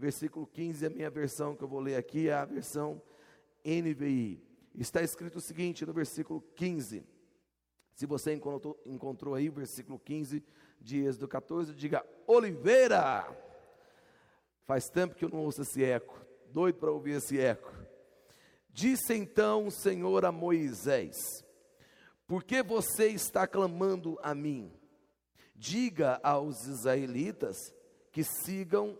versículo 15, a minha versão que eu vou ler aqui é a versão NVI. Está escrito o seguinte no versículo 15. Se você encontrou, encontrou aí o versículo 15 de Êxodo 14, diga: Oliveira! Faz tempo que eu não ouço esse eco, doido para ouvir esse eco. Disse então o Senhor a Moisés: Por que você está clamando a mim? Diga aos israelitas que sigam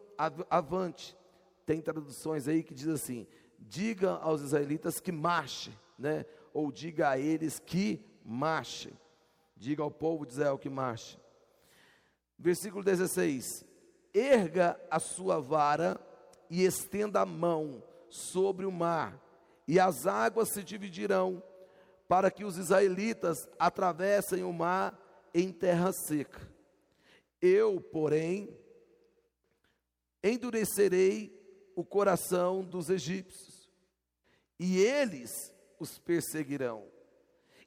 avante. Tem traduções aí que diz assim: diga aos israelitas que marche, né? Ou diga a eles que marche. Diga ao povo de Israel que marche. Versículo 16: Erga a sua vara e estenda a mão sobre o mar, e as águas se dividirão, para que os israelitas atravessem o mar em terra seca. Eu, porém, endurecerei o coração dos egípcios, e eles os perseguirão,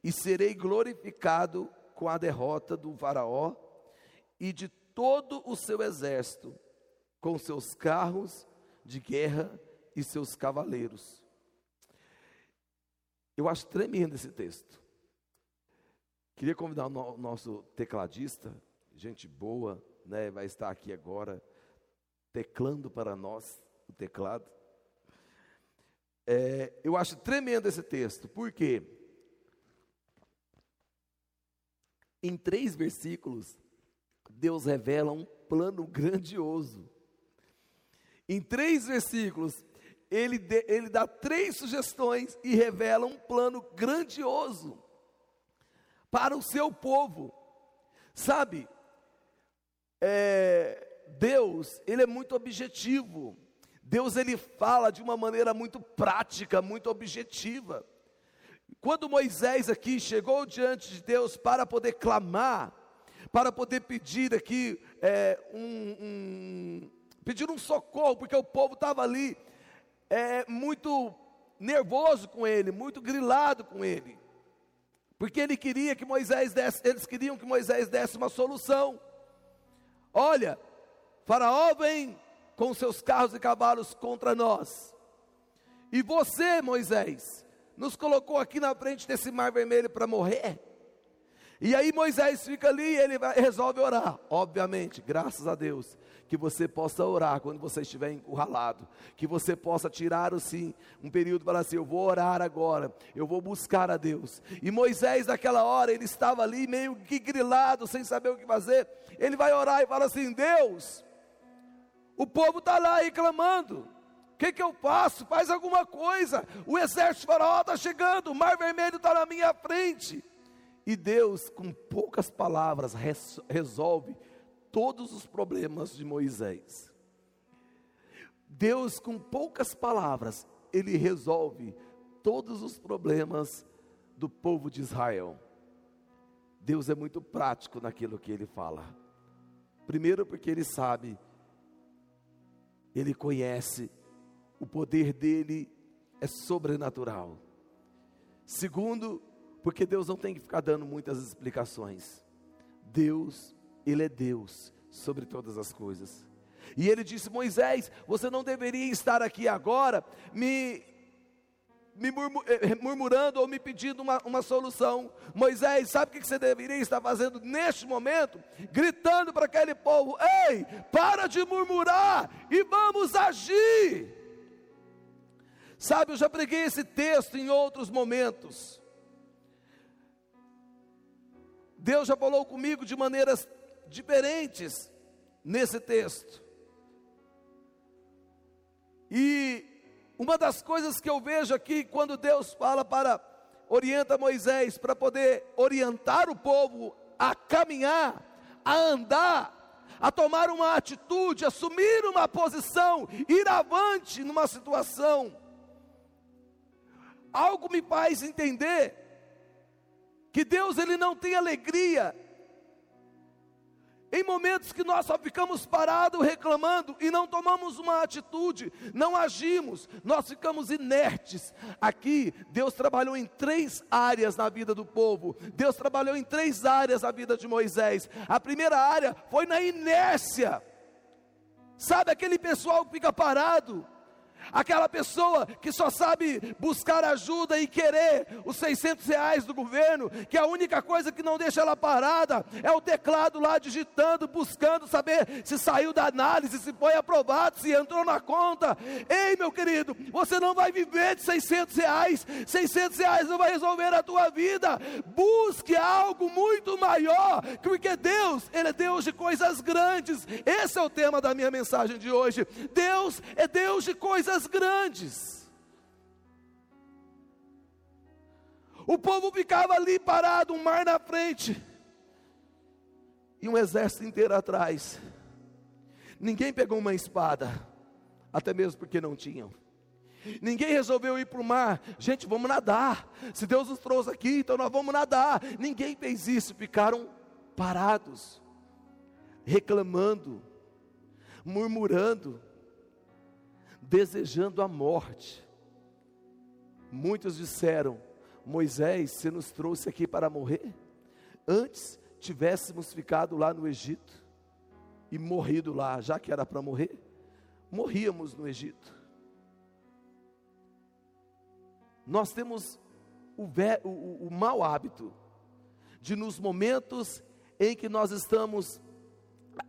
e serei glorificado com a derrota do Faraó e de todo o seu exército, com seus carros de guerra e seus cavaleiros. Eu acho tremendo esse texto. Queria convidar o nosso tecladista, gente boa, né, vai estar aqui agora teclando para nós o teclado. É, eu acho tremendo esse texto, porque em três versículos Deus revela um plano grandioso. Em três versículos ele, de, ele dá três sugestões e revela um plano grandioso para o seu povo. Sabe, é, Deus, ele é muito objetivo. Deus ele fala de uma maneira muito prática, muito objetiva. Quando Moisés aqui chegou diante de Deus para poder clamar, para poder pedir aqui é, um, um, pedir um socorro, porque o povo estava ali é, muito nervoso com ele, muito grilado com ele, porque ele queria que Moisés desse, eles queriam que Moisés desse uma solução. Olha, Faraó vem com seus carros e cavalos contra nós. E você, Moisés, nos colocou aqui na frente desse mar vermelho para morrer. E aí Moisés fica ali e ele vai, resolve orar. Obviamente, graças a Deus, que você possa orar quando você estiver encurralado, que você possa tirar assim um período para assim, eu vou orar agora, eu vou buscar a Deus. E Moisés naquela hora ele estava ali meio que grilado, sem saber o que fazer. Ele vai orar e fala assim: Deus, o povo está lá aí clamando. O que, que eu faço? Faz alguma coisa. O exército faraó está chegando, o mar vermelho está na minha frente. E Deus, com poucas palavras, resolve todos os problemas de Moisés. Deus, com poucas palavras, ele resolve todos os problemas do povo de Israel. Deus é muito prático naquilo que ele fala. Primeiro, porque ele sabe, ele conhece, o poder dele é sobrenatural. Segundo, porque Deus não tem que ficar dando muitas explicações. Deus, Ele é Deus sobre todas as coisas. E ele disse: Moisés, você não deveria estar aqui agora me, me eh, eh, murmurando ou me pedindo uma, uma solução. Moisés, sabe o que você deveria estar fazendo neste momento? Gritando para aquele povo: Ei, para de murmurar e vamos agir. Sabe, eu já preguei esse texto em outros momentos. Deus já falou comigo de maneiras diferentes nesse texto. E uma das coisas que eu vejo aqui, quando Deus fala para, orienta Moisés, para poder orientar o povo a caminhar, a andar, a tomar uma atitude, assumir uma posição, ir avante numa situação. Algo me faz entender que Deus ele não tem alegria em momentos que nós só ficamos parados reclamando e não tomamos uma atitude, não agimos, nós ficamos inertes. Aqui, Deus trabalhou em três áreas na vida do povo, Deus trabalhou em três áreas na vida de Moisés. A primeira área foi na inércia. Sabe aquele pessoal que fica parado, Aquela pessoa que só sabe buscar ajuda e querer os 600 reais do governo, que a única coisa que não deixa ela parada é o teclado lá digitando, buscando saber se saiu da análise, se foi aprovado, se entrou na conta. Ei, meu querido, você não vai viver de 600 reais, 600 reais não vai resolver a tua vida. Busque algo muito maior, porque Deus, Ele é Deus de coisas grandes. Esse é o tema da minha mensagem de hoje. Deus é Deus de coisas coisas grandes. O povo ficava ali parado, um mar na frente e um exército inteiro atrás. Ninguém pegou uma espada, até mesmo porque não tinham. Ninguém resolveu ir para o mar, gente, vamos nadar. Se Deus nos trouxe aqui, então nós vamos nadar. Ninguém fez isso, ficaram parados, reclamando, murmurando desejando a morte. Muitos disseram: Moisés, você nos trouxe aqui para morrer? Antes tivéssemos ficado lá no Egito e morrido lá, já que era para morrer, morríamos no Egito. Nós temos o, o, o mau hábito de, nos momentos em que nós estamos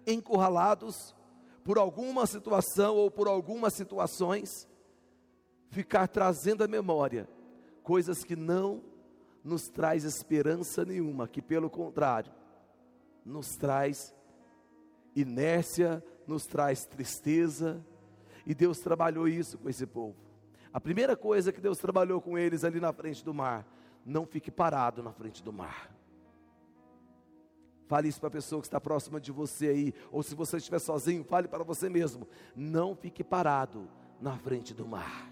encurralados, por alguma situação ou por algumas situações, ficar trazendo à memória coisas que não nos traz esperança nenhuma, que pelo contrário, nos traz inércia, nos traz tristeza, e Deus trabalhou isso com esse povo. A primeira coisa que Deus trabalhou com eles ali na frente do mar, não fique parado na frente do mar. Fale isso para a pessoa que está próxima de você aí, ou se você estiver sozinho, fale para você mesmo. Não fique parado na frente do mar.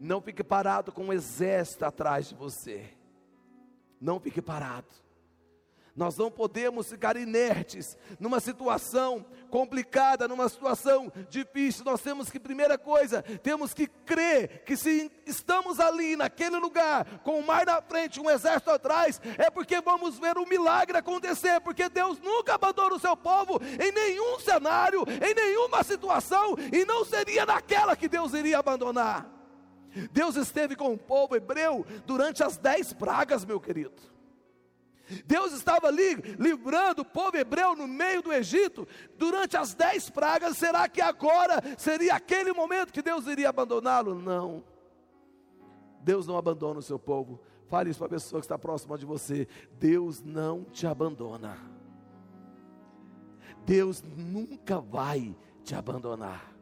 Não fique parado com um exército atrás de você. Não fique parado. Nós não podemos ficar inertes numa situação complicada, numa situação difícil. Nós temos que, primeira coisa, temos que crer que se estamos ali naquele lugar, com o mar na frente, um exército atrás, é porque vamos ver um milagre acontecer, porque Deus nunca abandona o seu povo em nenhum cenário, em nenhuma situação, e não seria naquela que Deus iria abandonar. Deus esteve com o povo hebreu durante as dez pragas, meu querido. Deus estava ali livrando o povo hebreu no meio do Egito durante as dez pragas. Será que agora seria aquele momento que Deus iria abandoná-lo? Não. Deus não abandona o seu povo. Fale isso para a pessoa que está próxima de você. Deus não te abandona. Deus nunca vai te abandonar.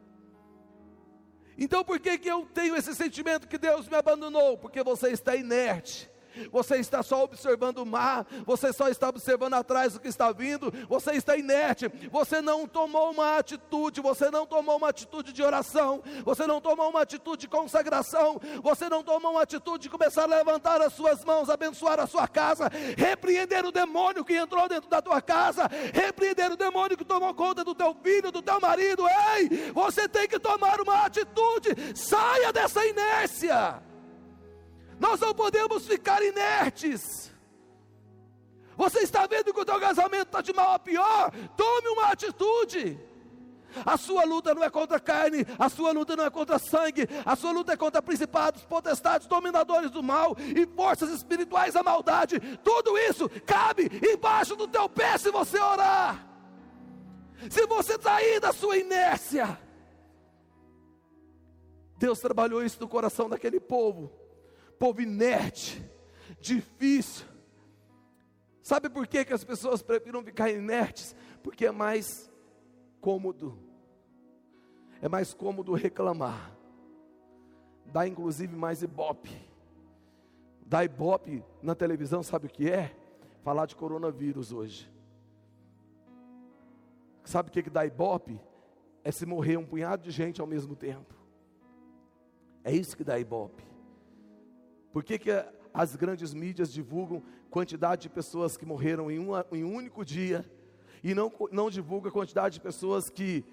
Então por que, que eu tenho esse sentimento que Deus me abandonou? Porque você está inerte você está só observando o mar, você só está observando atrás o que está vindo, você está inerte, você não tomou uma atitude, você não tomou uma atitude de oração, você não tomou uma atitude de consagração, você não tomou uma atitude de começar a levantar as suas mãos, abençoar a sua casa, repreender o demônio que entrou dentro da tua casa, repreender o demônio que tomou conta do teu filho, do teu marido. Ei, você tem que tomar uma atitude, saia dessa inércia. Nós não podemos ficar inertes. Você está vendo que o teu casamento está de mal a pior? Tome uma atitude. A sua luta não é contra carne, a sua luta não é contra sangue, a sua luta é contra principados, potestades, dominadores do mal e forças espirituais da maldade. Tudo isso cabe embaixo do teu pé se você orar. Se você sair da sua inércia, Deus trabalhou isso no coração daquele povo povo inerte, difícil. Sabe por que, que as pessoas prefiram ficar inertes? Porque é mais cômodo. É mais cômodo reclamar. Dá inclusive mais ibope. Dá ibope na televisão, sabe o que é? Falar de coronavírus hoje. Sabe o que, que dá ibope? É se morrer um punhado de gente ao mesmo tempo. É isso que dá ibope. Por que, que as grandes mídias divulgam quantidade de pessoas que morreram em, uma, em um único dia e não, não divulgam a quantidade de pessoas que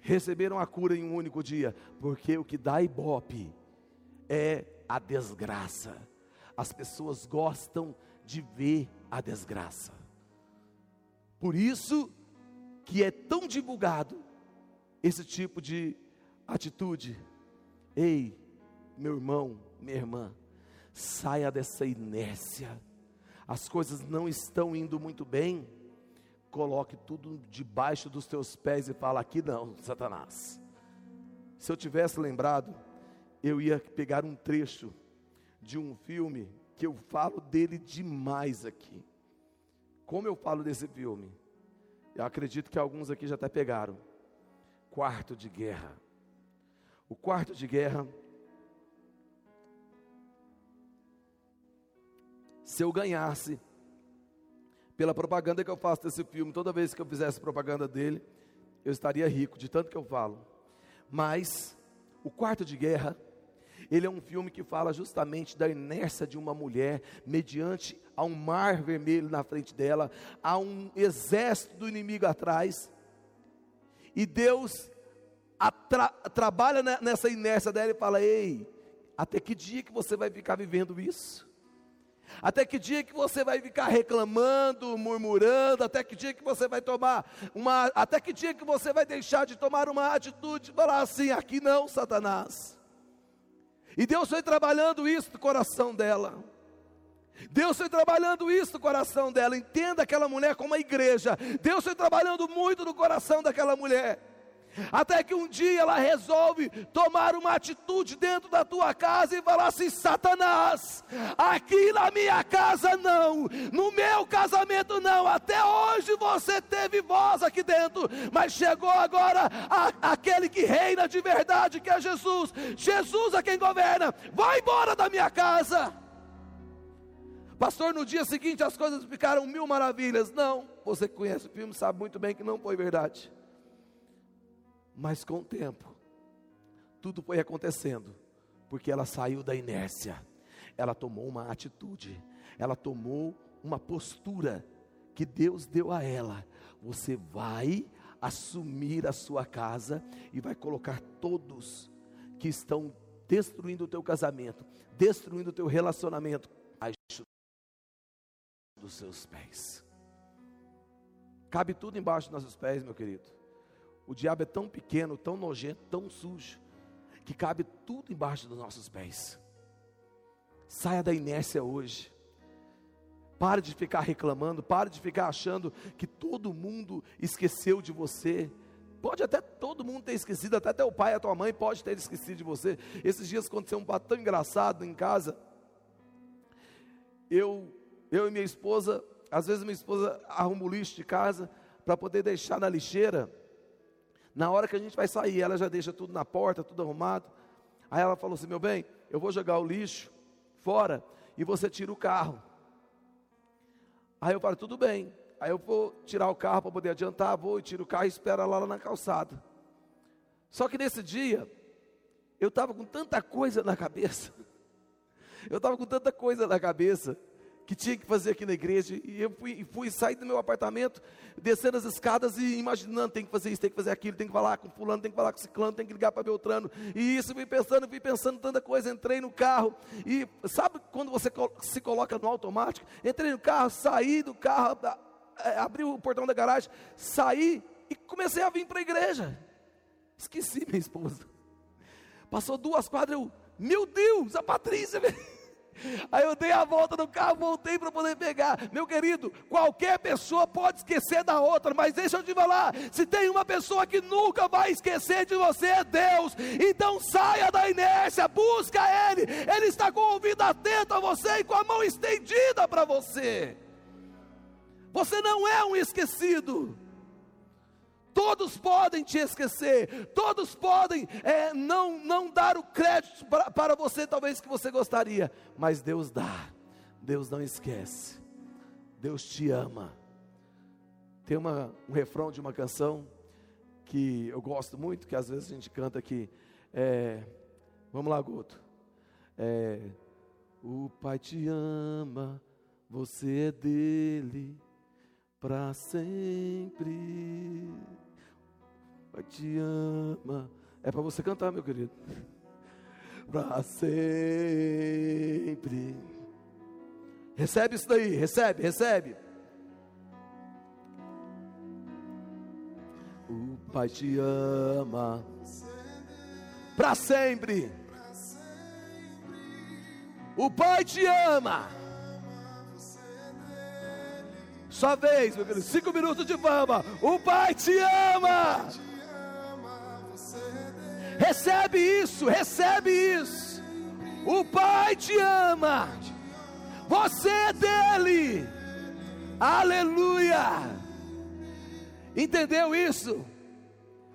receberam a cura em um único dia? Porque o que dá ibope é a desgraça. As pessoas gostam de ver a desgraça. Por isso que é tão divulgado esse tipo de atitude. Ei, meu irmão, minha irmã, saia dessa inércia. As coisas não estão indo muito bem. Coloque tudo debaixo dos teus pés e fala: aqui não, Satanás. Se eu tivesse lembrado, eu ia pegar um trecho de um filme que eu falo dele demais aqui. Como eu falo desse filme? Eu acredito que alguns aqui já até pegaram. Quarto de guerra. O quarto de guerra se eu ganhasse pela propaganda que eu faço desse filme, toda vez que eu fizesse propaganda dele, eu estaria rico, de tanto que eu falo. Mas o Quarto de Guerra, ele é um filme que fala justamente da inércia de uma mulher mediante a um mar vermelho na frente dela, a um exército do inimigo atrás. E Deus atra, trabalha nessa inércia dela e fala: "Ei, até que dia que você vai ficar vivendo isso?" Até que dia que você vai ficar reclamando, murmurando? Até que dia que você vai tomar uma. Até que dia que você vai deixar de tomar uma atitude? Falar assim: aqui não, Satanás. E Deus foi trabalhando isso no coração dela. Deus foi trabalhando isso no coração dela. Entenda aquela mulher como uma igreja. Deus foi trabalhando muito no coração daquela mulher. Até que um dia ela resolve tomar uma atitude dentro da tua casa e falar assim: Satanás, aqui na minha casa não, no meu casamento não. Até hoje você teve voz aqui dentro, mas chegou agora a, aquele que reina de verdade, que é Jesus. Jesus é quem governa. Vai embora da minha casa. Pastor, no dia seguinte as coisas ficaram mil maravilhas. Não, você que conhece o filme sabe muito bem que não foi verdade. Mas com o tempo, tudo foi acontecendo, porque ela saiu da inércia, ela tomou uma atitude, ela tomou uma postura que Deus deu a ela. Você vai assumir a sua casa e vai colocar todos que estão destruindo o teu casamento, destruindo o teu relacionamento, abaixo dos seus pés. Cabe tudo embaixo dos nossos pés, meu querido. O diabo é tão pequeno, tão nojento, tão sujo, que cabe tudo embaixo dos nossos pés. Saia da inércia hoje. Pare de ficar reclamando, pare de ficar achando que todo mundo esqueceu de você. Pode até todo mundo ter esquecido, até teu pai, a tua mãe pode ter esquecido de você. Esses dias aconteceu um fato tão engraçado em casa. Eu, eu e minha esposa, às vezes minha esposa arruma o lixo de casa para poder deixar na lixeira. Na hora que a gente vai sair, ela já deixa tudo na porta, tudo arrumado. Aí ela falou assim: meu bem, eu vou jogar o lixo fora e você tira o carro. Aí eu falo: tudo bem. Aí eu vou tirar o carro para poder adiantar, vou e tiro o carro e espero ela lá na calçada. Só que nesse dia, eu estava com tanta coisa na cabeça. Eu estava com tanta coisa na cabeça que tinha que fazer aqui na igreja. E eu fui, fui sair do meu apartamento, descendo as escadas e imaginando: tem que fazer isso, tem que fazer aquilo, tem que falar com fulano, tem que falar com ciclano, tem que ligar para Beltrano. E isso, fui pensando, fui pensando tanta coisa. Entrei no carro e sabe quando você se coloca no automático? Entrei no carro, saí do carro, é, abri o portão da garagem, saí e comecei a vir para a igreja. Esqueci minha esposa. Passou duas quadras, eu, meu Deus, a Patrícia. Aí eu dei a volta no carro, voltei para poder pegar. Meu querido, qualquer pessoa pode esquecer da outra, mas deixa eu te falar: se tem uma pessoa que nunca vai esquecer de você, é Deus. Então saia da inércia, busca Ele. Ele está com o ouvido atento a você e com a mão estendida para você. Você não é um esquecido. Todos podem te esquecer, todos podem é, não, não dar o crédito para, para você, talvez que você gostaria, mas Deus dá, Deus não esquece, Deus te ama. Tem uma, um refrão de uma canção que eu gosto muito, que às vezes a gente canta aqui. É, vamos lá, Guto. É, o Pai te ama, você é dele para sempre. Pai te ama. É para você cantar, meu querido. Para sempre. Recebe isso daí, recebe, recebe. O Pai te ama para sempre. O Pai te ama. Só vez, meu querido, cinco minutos de fama. O Pai te ama. Recebe isso, recebe isso. O Pai te ama. Você é dele. Aleluia. Entendeu isso?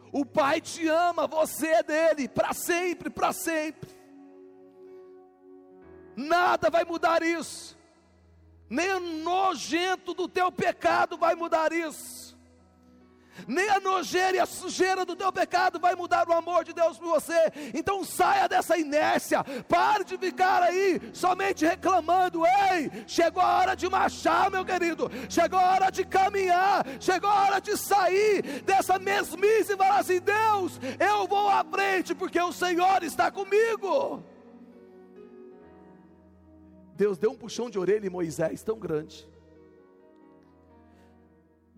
O Pai te ama, você é dele, para sempre, para sempre. Nada vai mudar isso, nem o nojento do teu pecado vai mudar isso nem a nojeira e a sujeira do teu pecado vai mudar o amor de Deus por você. Então saia dessa inércia, pare de ficar aí somente reclamando. Ei, chegou a hora de marchar, meu querido, chegou a hora de caminhar, chegou a hora de sair dessa mesmice e falar assim: Deus, eu vou à frente, porque o Senhor está comigo. Deus deu um puxão de orelha em Moisés tão grande.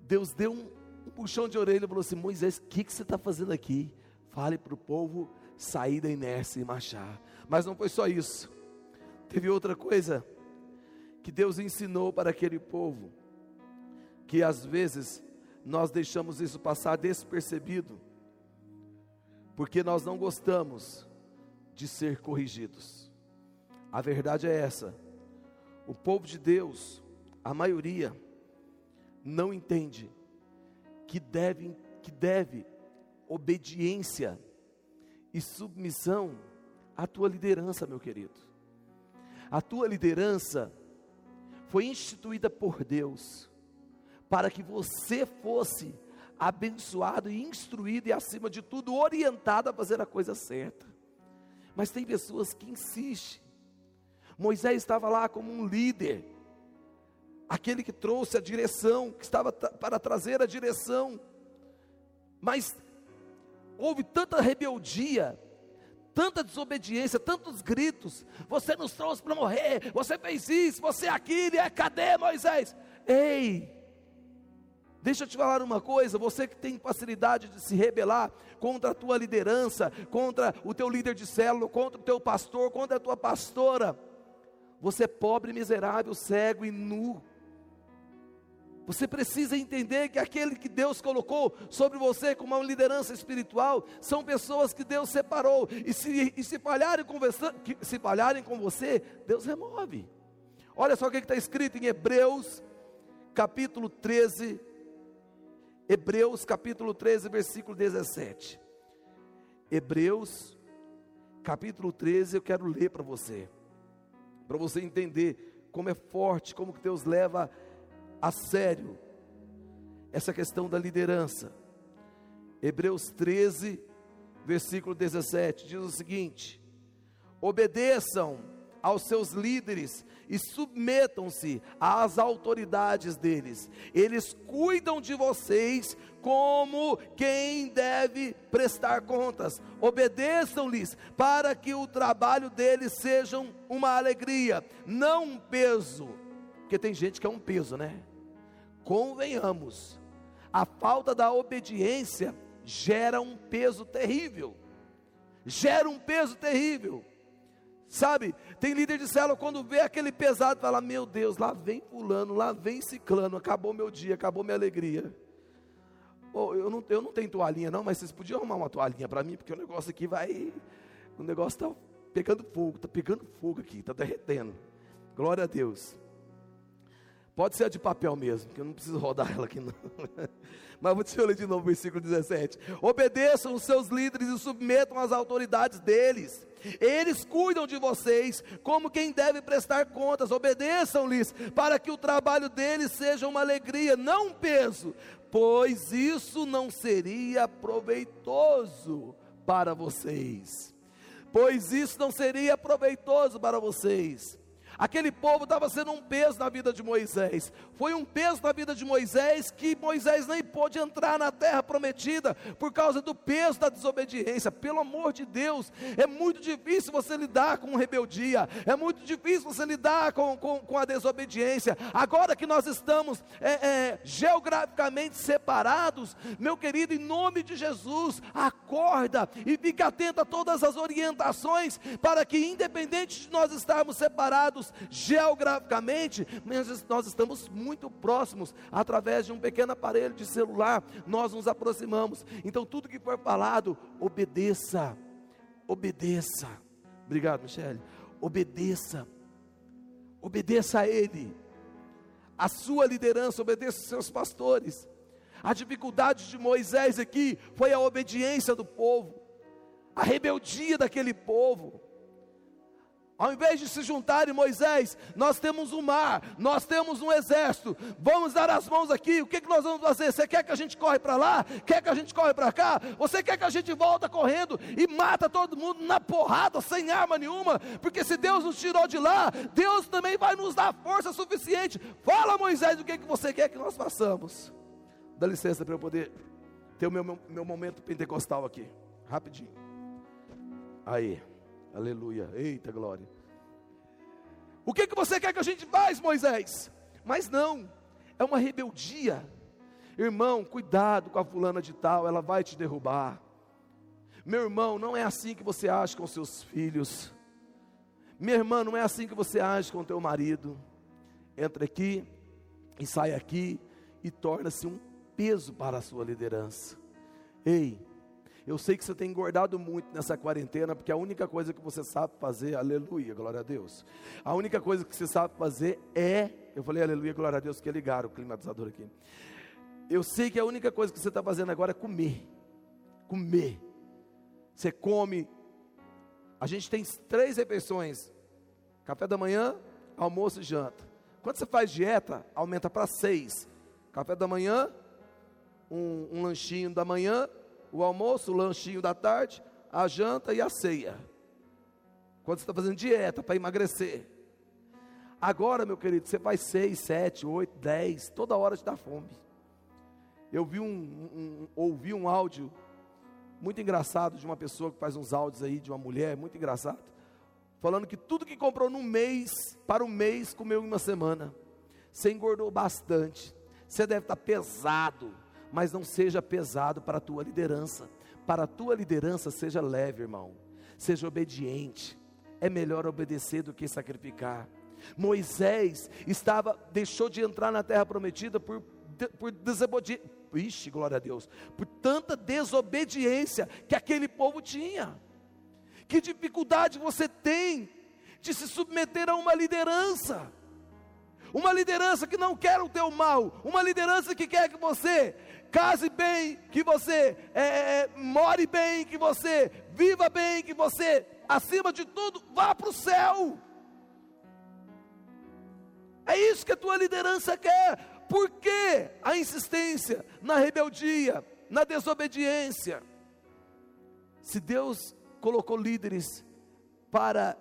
Deus deu um puxão de orelha e falou assim: Moisés, o que, que você está fazendo aqui? Fale para o povo sair da inércia e marchar. Mas não foi só isso. Teve outra coisa que Deus ensinou para aquele povo, que às vezes nós deixamos isso passar despercebido, porque nós não gostamos de ser corrigidos. A verdade é essa: o povo de Deus, a maioria, não entende que deve, que deve obediência e submissão à tua liderança, meu querido. A tua liderança foi instituída por Deus para que você fosse abençoado e instruído e acima de tudo orientado a fazer a coisa certa. Mas tem pessoas que insistem. Moisés estava lá como um líder, aquele que trouxe a direção, que estava para trazer a direção. Mas houve tanta rebeldia, tanta desobediência, tantos gritos. Você nos trouxe para morrer, você fez isso, você é aquilo, é cadê Moisés? Ei, deixa eu te falar uma coisa: você que tem facilidade de se rebelar contra a tua liderança, contra o teu líder de célula, contra o teu pastor, contra a tua pastora, você é pobre, miserável, cego e nu. Você precisa entender que aquele que Deus colocou sobre você como uma liderança espiritual são pessoas que Deus separou. E se, e se, falharem, com você, se falharem com você, Deus remove. Olha só o que está escrito em Hebreus, capítulo 13. Hebreus, capítulo 13, versículo 17. Hebreus, capítulo 13, eu quero ler para você, para você entender como é forte, como que Deus leva a sério essa questão da liderança. Hebreus 13, versículo 17, diz o seguinte: obedeçam aos seus líderes e submetam-se às autoridades deles. Eles cuidam de vocês como quem deve prestar contas. Obedeçam-lhes para que o trabalho deles seja uma alegria, não um peso. Porque tem gente que é um peso, né? Convenhamos, a falta da obediência gera um peso terrível. Gera um peso terrível. Sabe, tem líder de célula quando vê aquele pesado, fala: Meu Deus, lá vem fulano, lá vem ciclano, acabou meu dia, acabou minha alegria. Oh, eu, não, eu não tenho toalhinha, não, mas vocês podiam arrumar uma toalhinha para mim, porque o negócio aqui vai. O negócio está pegando fogo, está pegando fogo aqui, está derretendo. Glória a Deus. Pode ser a de papel mesmo, que eu não preciso rodar ela aqui não. Mas vou te ler de novo o versículo 17. Obedeçam os seus líderes e submetam às autoridades deles. Eles cuidam de vocês como quem deve prestar contas. Obedeçam-lhes para que o trabalho deles seja uma alegria, não um peso, pois isso não seria proveitoso para vocês. Pois isso não seria proveitoso para vocês. Aquele povo estava sendo um peso na vida de Moisés. Foi um peso na vida de Moisés que Moisés nem pôde entrar na terra prometida por causa do peso da desobediência. Pelo amor de Deus, é muito difícil você lidar com rebeldia, é muito difícil você lidar com, com, com a desobediência. Agora que nós estamos é, é, geograficamente separados, meu querido, em nome de Jesus, acorda e fica atento a todas as orientações para que, independente de nós estarmos separados, geograficamente, mas nós estamos muito próximos, através de um pequeno aparelho de celular, nós nos aproximamos. Então, tudo que for falado, obedeça, obedeça. Obrigado, Michele. Obedeça, obedeça a Ele, a sua liderança, obedeça os seus pastores. A dificuldade de Moisés aqui foi a obediência do povo, a rebeldia daquele povo. Ao invés de se juntarem, Moisés, nós temos um mar, nós temos um exército, vamos dar as mãos aqui, o que, que nós vamos fazer? Você quer que a gente corre para lá? Quer que a gente corre para cá? Você quer que a gente volta correndo e mata todo mundo na porrada, sem arma nenhuma? Porque se Deus nos tirou de lá, Deus também vai nos dar força suficiente. Fala, Moisés, o que, que você quer que nós façamos? Dá licença para eu poder ter o meu, meu, meu momento pentecostal aqui, rapidinho. Aí. Aleluia. Eita glória. O que, que você quer que a gente faz, Moisés? Mas não, é uma rebeldia. Irmão, cuidado com a fulana de tal, ela vai te derrubar. Meu irmão, não é assim que você age com seus filhos. Minha irmã, não é assim que você age com teu marido. Entra aqui e sai aqui e torna-se um peso para a sua liderança. Ei, eu sei que você tem engordado muito nessa quarentena, porque a única coisa que você sabe fazer, aleluia, glória a Deus. A única coisa que você sabe fazer é, eu falei aleluia, glória a Deus, que é ligar o climatizador aqui. Eu sei que a única coisa que você está fazendo agora é comer. Comer. Você come. A gente tem três refeições: café da manhã, almoço e janta. Quando você faz dieta, aumenta para seis. Café da manhã, um, um lanchinho da manhã, o almoço, o lanchinho da tarde, a janta e a ceia. Quando você está fazendo dieta para emagrecer. Agora, meu querido, você faz seis, sete, oito, dez, toda hora te dá fome. Eu vi um, um, ouvi um áudio muito engraçado de uma pessoa que faz uns áudios aí, de uma mulher, muito engraçado, falando que tudo que comprou num mês, para um mês, comeu em uma semana. Você engordou bastante, você deve estar pesado, mas não seja pesado para a tua liderança. Para a tua liderança, seja leve, irmão. Seja obediente. É melhor obedecer do que sacrificar. Moisés estava, deixou de entrar na terra prometida por, por desobediência. Ixi, glória a Deus. Por tanta desobediência que aquele povo tinha. Que dificuldade você tem de se submeter a uma liderança? uma liderança que não quer o teu mal, uma liderança que quer que você case bem, que você é, é, more bem, que você viva bem, que você, acima de tudo, vá para o céu. É isso que a tua liderança quer. Por que a insistência na rebeldia, na desobediência? Se Deus colocou líderes para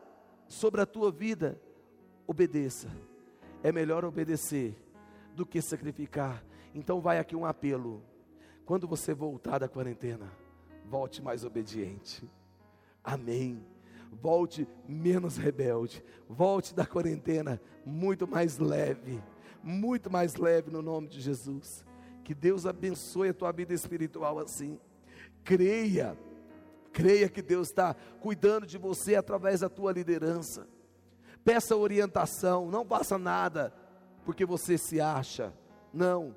sobre a tua vida, obedeça. É melhor obedecer do que sacrificar. Então vai aqui um apelo. Quando você voltar da quarentena, volte mais obediente. Amém. Volte menos rebelde. Volte da quarentena muito mais leve. Muito mais leve no nome de Jesus. Que Deus abençoe a tua vida espiritual assim. Creia. Creia que Deus está cuidando de você através da tua liderança. Peça orientação. Não faça nada porque você se acha. Não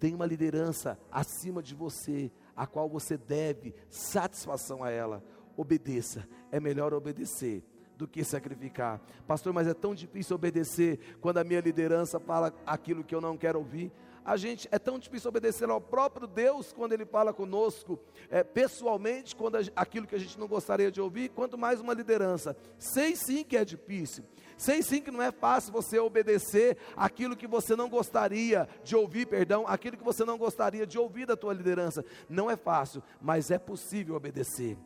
tem uma liderança acima de você, a qual você deve satisfação a ela. Obedeça, é melhor obedecer do que sacrificar. Pastor, mas é tão difícil obedecer quando a minha liderança fala aquilo que eu não quero ouvir. A gente é tão difícil obedecer ao próprio Deus quando Ele fala conosco é, pessoalmente, quando a, aquilo que a gente não gostaria de ouvir, quanto mais uma liderança. Sei sim que é difícil, Sei sim que não é fácil você obedecer aquilo que você não gostaria de ouvir, perdão, aquilo que você não gostaria de ouvir da tua liderança. Não é fácil, mas é possível obedecer.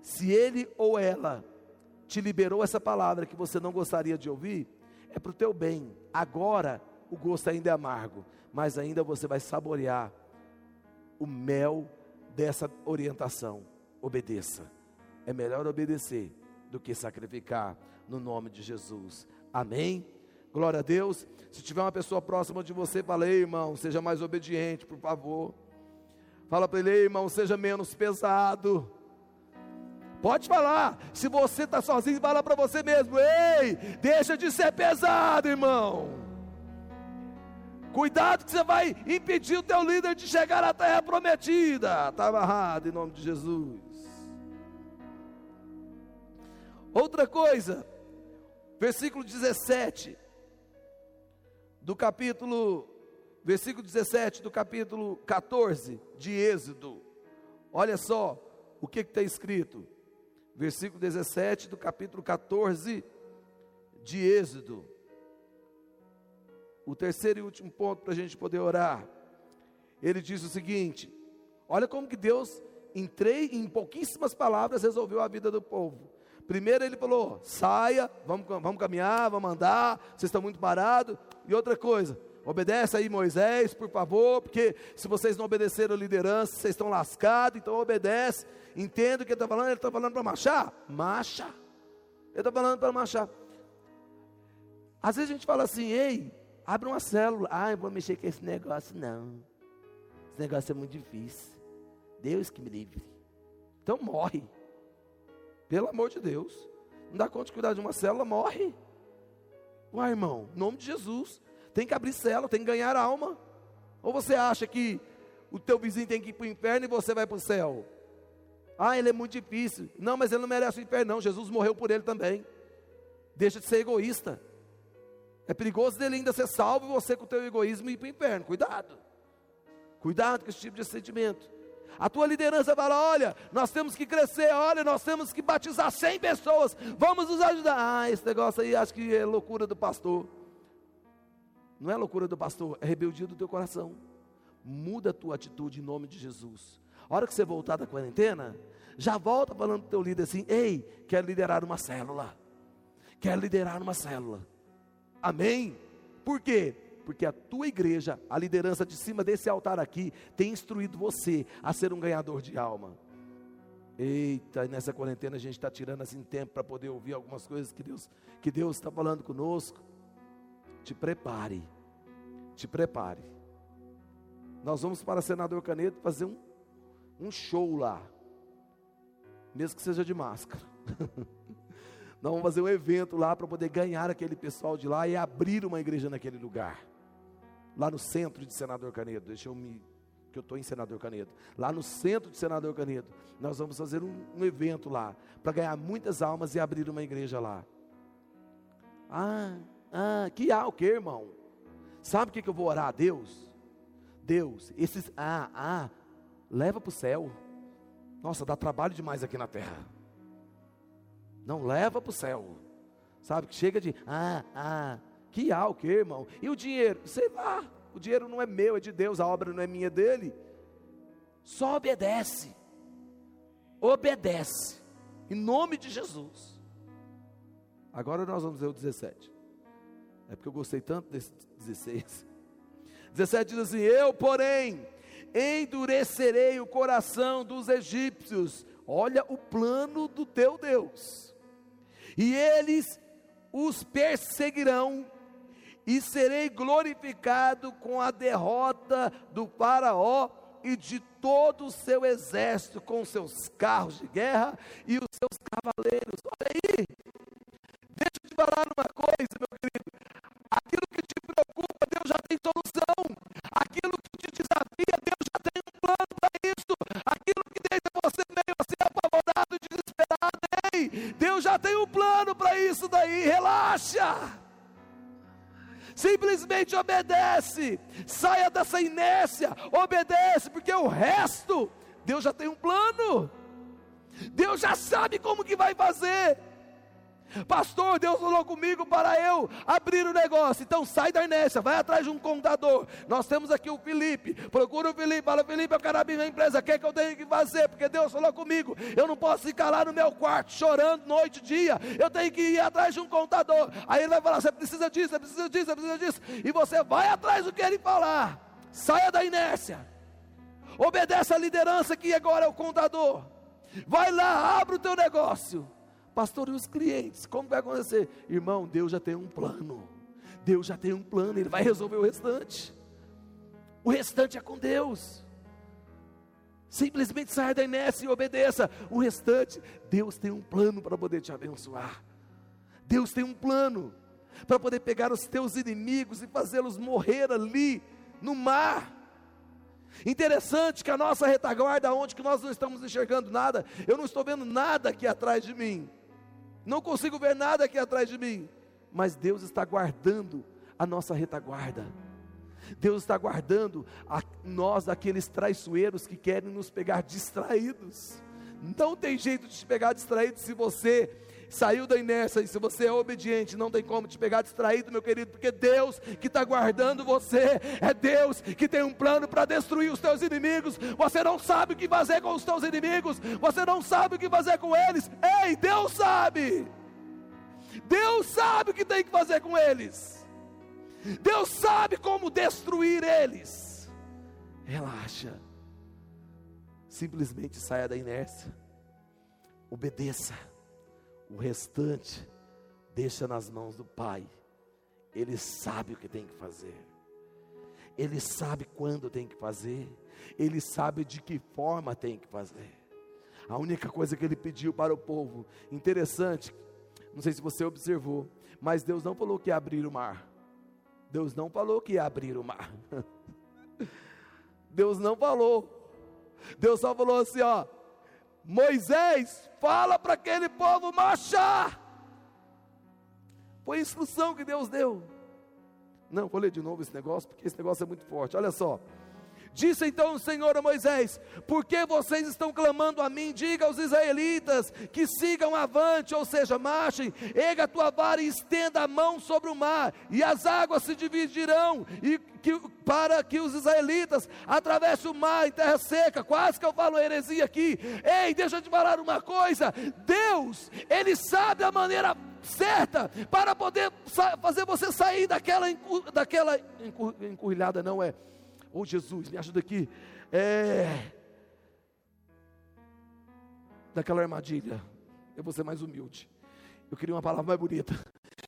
Se ele ou ela te liberou essa palavra que você não gostaria de ouvir, é para o teu bem. Agora o gosto ainda é amargo, mas ainda você vai saborear o mel dessa orientação. Obedeça. É melhor obedecer do que sacrificar no nome de Jesus. Amém? Glória a Deus. Se tiver uma pessoa próxima de você, fala, Ei, irmão, seja mais obediente, por favor. Fala para ele, Ei, irmão, seja menos pesado. Pode falar. Se você está sozinho, fala para você mesmo: Ei, deixa de ser pesado, irmão. Cuidado que você vai impedir o teu líder de chegar à terra prometida. Está amarrado em nome de Jesus. Outra coisa, versículo 17 do capítulo, versículo 17 do capítulo 14 de Êxodo. Olha só o que está escrito. Versículo 17 do capítulo 14 de Êxodo. O terceiro e último ponto para a gente poder orar. Ele diz o seguinte: olha como que Deus, em, em pouquíssimas palavras, resolveu a vida do povo. Primeiro ele falou: saia, vamos, vamos caminhar, vamos andar, vocês estão muito parados. E outra coisa, obedece aí Moisés, por favor, porque se vocês não obedeceram a liderança, vocês estão lascados, então obedece. Entenda o que ele está falando, ele está falando para marchar? Marcha. Ele está falando para marchar. Às vezes a gente fala assim, ei, abre uma célula. Ah, eu vou mexer com esse negócio, não. Esse negócio é muito difícil. Deus que me livre. Então morre. Pelo amor de Deus. Não dá conta de cuidar de uma célula, morre. Uai, irmão, em nome de Jesus. Tem que abrir célula, tem que ganhar alma. Ou você acha que o teu vizinho tem que ir para o inferno e você vai para o céu? Ah, ele é muito difícil. Não, mas ele não merece o inferno, não. Jesus morreu por ele também. Deixa de ser egoísta. É perigoso dele ainda ser salvo e você com o teu egoísmo ir para o inferno. Cuidado. Cuidado com esse tipo de sentimento. A tua liderança fala: olha, nós temos que crescer, olha, nós temos que batizar 100 pessoas, vamos nos ajudar. Ah, esse negócio aí acho que é loucura do pastor. Não é loucura do pastor, é rebeldia do teu coração. Muda a tua atitude em nome de Jesus. A hora que você voltar da quarentena, já volta falando para o teu líder assim: ei, quero liderar uma célula. Quero liderar uma célula. Amém? Por quê? porque a tua igreja, a liderança de cima desse altar aqui, tem instruído você a ser um ganhador de alma. Eita, nessa quarentena a gente está tirando assim tempo para poder ouvir algumas coisas que Deus que Deus está falando conosco. Te prepare, te prepare. Nós vamos para Senador Canedo fazer um, um show lá, mesmo que seja de máscara. Nós vamos fazer um evento lá para poder ganhar aquele pessoal de lá e abrir uma igreja naquele lugar lá no centro de Senador Canedo. Deixa eu me. que eu estou em Senador Canedo. Lá no centro de Senador Canedo, nós vamos fazer um, um evento lá, para ganhar muitas almas e abrir uma igreja lá. Ah, ah, que há o que, irmão? Sabe o que, que eu vou orar a Deus? Deus, esses ah, ah, leva para o céu. Nossa, dá trabalho demais aqui na terra. Não leva para o céu. Sabe que chega de ah, ah, que há o que, irmão? E o dinheiro? Sei lá. O dinheiro não é meu, é de Deus. A obra não é minha, é dele. Só obedece. Obedece. Em nome de Jesus. Agora nós vamos ver o 17. É porque eu gostei tanto desse 16. 17 diz assim: Eu, porém, endurecerei o coração dos egípcios. Olha o plano do teu Deus. E eles os perseguirão e serei glorificado com a derrota do Faraó e de todo o seu exército, com seus carros de guerra e os seus cavaleiros. Olha aí, deixa eu te falar uma coisa, meu querido. Aquilo que te preocupa, Deus já tem solução. Tem um plano para isso daí. Relaxa simplesmente obedece, saia dessa inércia, obedece, porque o resto, Deus já tem um plano, Deus já sabe como que vai fazer. Pastor, Deus falou comigo para eu abrir o negócio. Então sai da inércia, vai atrás de um contador. Nós temos aqui o Felipe. Procura o Felipe, fala, Felipe, eu quero abrir minha empresa. O que, é que eu tenho que fazer? Porque Deus falou comigo. Eu não posso ficar lá no meu quarto chorando noite e dia. Eu tenho que ir atrás de um contador. Aí ele vai falar: você precisa disso, você precisa disso, você precisa disso. E você vai atrás do que ele falar. Saia da inércia. Obedece a liderança que agora é o contador. Vai lá, abre o teu negócio. Pastor, e os clientes? Como vai acontecer? Irmão, Deus já tem um plano. Deus já tem um plano, Ele vai resolver o restante. O restante é com Deus. Simplesmente saia da inércia e obedeça. O restante, Deus tem um plano para poder te abençoar. Deus tem um plano para poder pegar os teus inimigos e fazê-los morrer ali no mar. Interessante que a nossa retaguarda, onde que nós não estamos enxergando nada, eu não estou vendo nada aqui atrás de mim. Não consigo ver nada aqui atrás de mim, mas Deus está guardando a nossa retaguarda. Deus está guardando a nós daqueles traiçoeiros que querem nos pegar distraídos. Não tem jeito de te pegar distraído se você saiu da inércia, e se você é obediente, não tem como te pegar distraído, meu querido, porque Deus que está guardando você, é Deus que tem um plano para destruir os teus inimigos. Você não sabe o que fazer com os teus inimigos, você não sabe o que fazer com eles. Ei, Deus sabe. Deus sabe o que tem que fazer com eles. Deus sabe como destruir eles. Relaxa. Simplesmente saia da inércia. Obedeça. O restante, deixa nas mãos do Pai. Ele sabe o que tem que fazer. Ele sabe quando tem que fazer. Ele sabe de que forma tem que fazer. A única coisa que ele pediu para o povo, interessante, não sei se você observou, mas Deus não falou que ia abrir o mar. Deus não falou que ia abrir o mar. Deus não falou. Deus só falou assim, ó: Moisés, fala para aquele povo marchar. Foi a instrução que Deus deu. Não, vou ler de novo esse negócio, porque esse negócio é muito forte. Olha só. Disse então o Senhor a Moisés: Por que vocês estão clamando a mim? Diga aos israelitas que sigam avante, ou seja, marchem, erga a tua vara e estenda a mão sobre o mar, e as águas se dividirão, e que, para que os israelitas atravessem o mar em terra seca. Quase que eu falo heresia aqui. Ei, deixa eu te falar uma coisa: Deus, Ele sabe a maneira certa para poder fazer você sair daquela, daquela encurrilhada, não é? Oh Jesus, me ajuda aqui. É. Daquela armadilha. Eu vou ser mais humilde. Eu queria uma palavra mais bonita.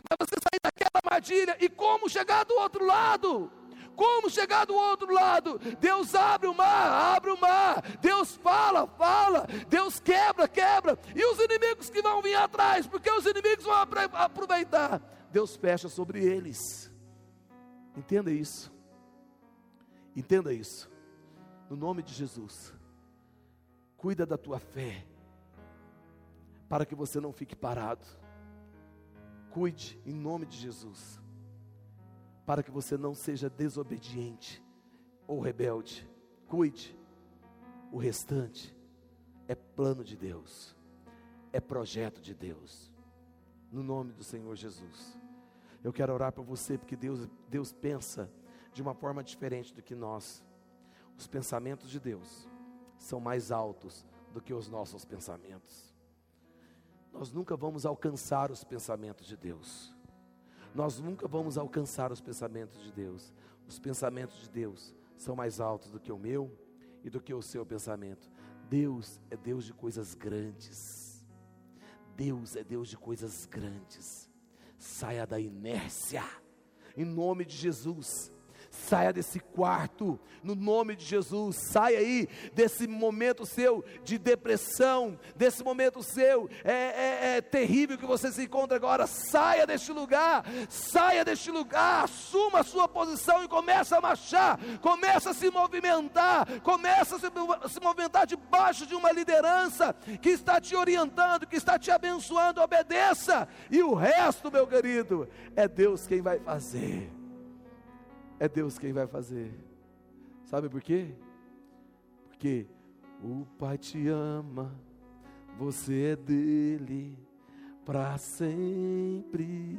Mas você sair daquela armadilha e como chegar do outro lado? Como chegar do outro lado? Deus abre o mar, abre o mar. Deus fala, fala. Deus quebra, quebra. E os inimigos que vão vir atrás, porque os inimigos vão aproveitar. Deus fecha sobre eles. Entenda isso. Entenda isso. No nome de Jesus. Cuida da tua fé. Para que você não fique parado. Cuide em nome de Jesus. Para que você não seja desobediente ou rebelde. Cuide. O restante é plano de Deus. É projeto de Deus. No nome do Senhor Jesus. Eu quero orar para você porque Deus Deus pensa de uma forma diferente do que nós. Os pensamentos de Deus são mais altos do que os nossos pensamentos. Nós nunca vamos alcançar os pensamentos de Deus. Nós nunca vamos alcançar os pensamentos de Deus. Os pensamentos de Deus são mais altos do que o meu e do que o seu pensamento. Deus é Deus de coisas grandes. Deus é Deus de coisas grandes. Saia da inércia, em nome de Jesus. Saia desse quarto, no nome de Jesus. Saia aí desse momento seu de depressão, desse momento seu é, é, é, terrível que você se encontra agora. Saia deste lugar, saia deste lugar, assuma a sua posição e começa a marchar, começa a se movimentar, começa a se, se movimentar debaixo de uma liderança que está te orientando, que está te abençoando. Obedeça, e o resto, meu querido, é Deus quem vai fazer é Deus quem vai fazer. Sabe por quê? Porque o Pai te ama, você é dele, para sempre.